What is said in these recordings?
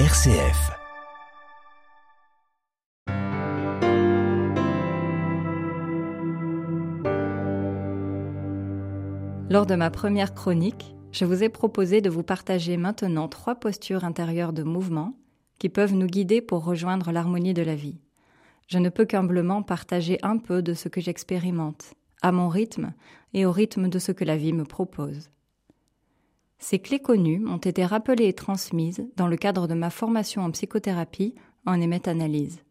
RCF. Lors de ma première chronique, je vous ai proposé de vous partager maintenant trois postures intérieures de mouvement qui peuvent nous guider pour rejoindre l'harmonie de la vie. Je ne peux qu'humblement partager un peu de ce que j'expérimente, à mon rythme et au rythme de ce que la vie me propose. Ces clés connues ont été rappelées et transmises dans le cadre de ma formation en psychothérapie en émet-analyse.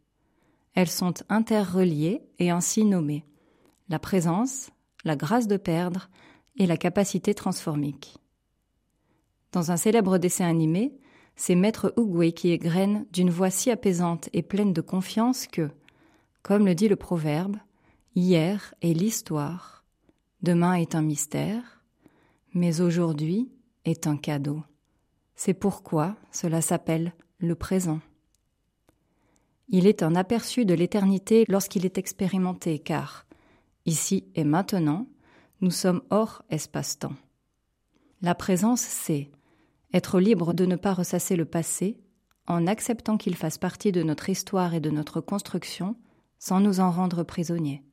Elles sont interreliées et ainsi nommées la présence, la grâce de perdre et la capacité transformique. Dans un célèbre dessin animé, c'est Maître Ougoué qui égrène d'une voix si apaisante et pleine de confiance que, comme le dit le proverbe, hier est l'histoire, demain est un mystère, mais aujourd'hui est un cadeau. C'est pourquoi cela s'appelle le présent. Il est un aperçu de l'éternité lorsqu'il est expérimenté, car, ici et maintenant, nous sommes hors espace-temps. La présence, c'est être libre de ne pas ressasser le passé, en acceptant qu'il fasse partie de notre histoire et de notre construction, sans nous en rendre prisonniers.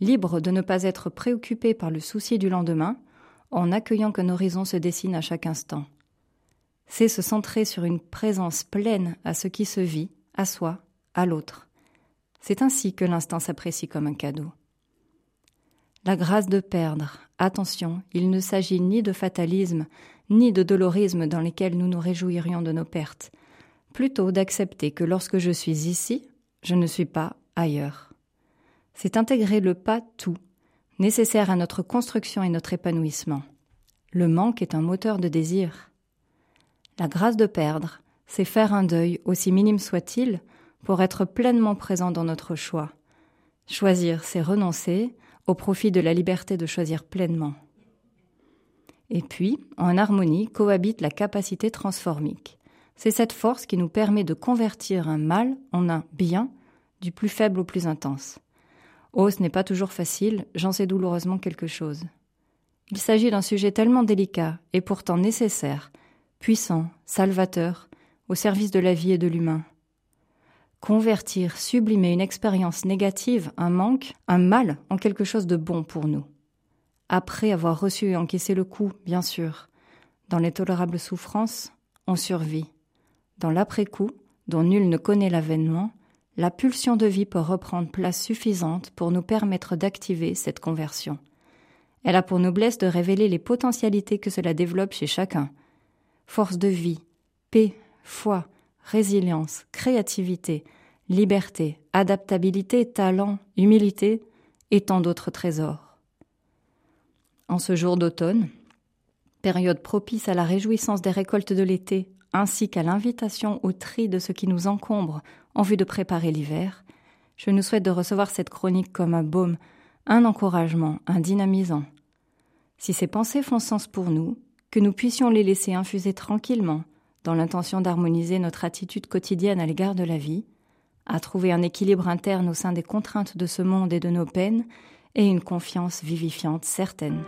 Libre de ne pas être préoccupé par le souci du lendemain, en accueillant qu'un horizon se dessine à chaque instant. C'est se centrer sur une présence pleine à ce qui se vit, à soi, à l'autre. C'est ainsi que l'instant s'apprécie comme un cadeau. La grâce de perdre, attention, il ne s'agit ni de fatalisme, ni de dolorisme dans lesquels nous nous réjouirions de nos pertes, plutôt d'accepter que lorsque je suis ici, je ne suis pas ailleurs. C'est intégrer le pas tout nécessaire à notre construction et notre épanouissement. Le manque est un moteur de désir. La grâce de perdre, c'est faire un deuil, aussi minime soit-il, pour être pleinement présent dans notre choix. Choisir, c'est renoncer au profit de la liberté de choisir pleinement. Et puis, en harmonie, cohabite la capacité transformique. C'est cette force qui nous permet de convertir un mal en un bien, du plus faible au plus intense. Oh, ce n'est pas toujours facile, j'en sais douloureusement quelque chose. Il s'agit d'un sujet tellement délicat et pourtant nécessaire, puissant, salvateur, au service de la vie et de l'humain. Convertir, sublimer une expérience négative, un manque, un mal en quelque chose de bon pour nous. Après avoir reçu et encaissé le coup, bien sûr. Dans les tolérables souffrances, on survit. Dans l'après-coup, dont nul ne connaît l'avènement, la pulsion de vie peut reprendre place suffisante pour nous permettre d'activer cette conversion. Elle a pour noblesse de révéler les potentialités que cela développe chez chacun. Force de vie, paix, foi, résilience, créativité, liberté, adaptabilité, talent, humilité et tant d'autres trésors. En ce jour d'automne, période propice à la réjouissance des récoltes de l'été, ainsi qu'à l'invitation au tri de ce qui nous encombre en vue de préparer l'hiver, je nous souhaite de recevoir cette chronique comme un baume, un encouragement, un dynamisant. Si ces pensées font sens pour nous, que nous puissions les laisser infuser tranquillement, dans l'intention d'harmoniser notre attitude quotidienne à l'égard de la vie, à trouver un équilibre interne au sein des contraintes de ce monde et de nos peines, et une confiance vivifiante certaine.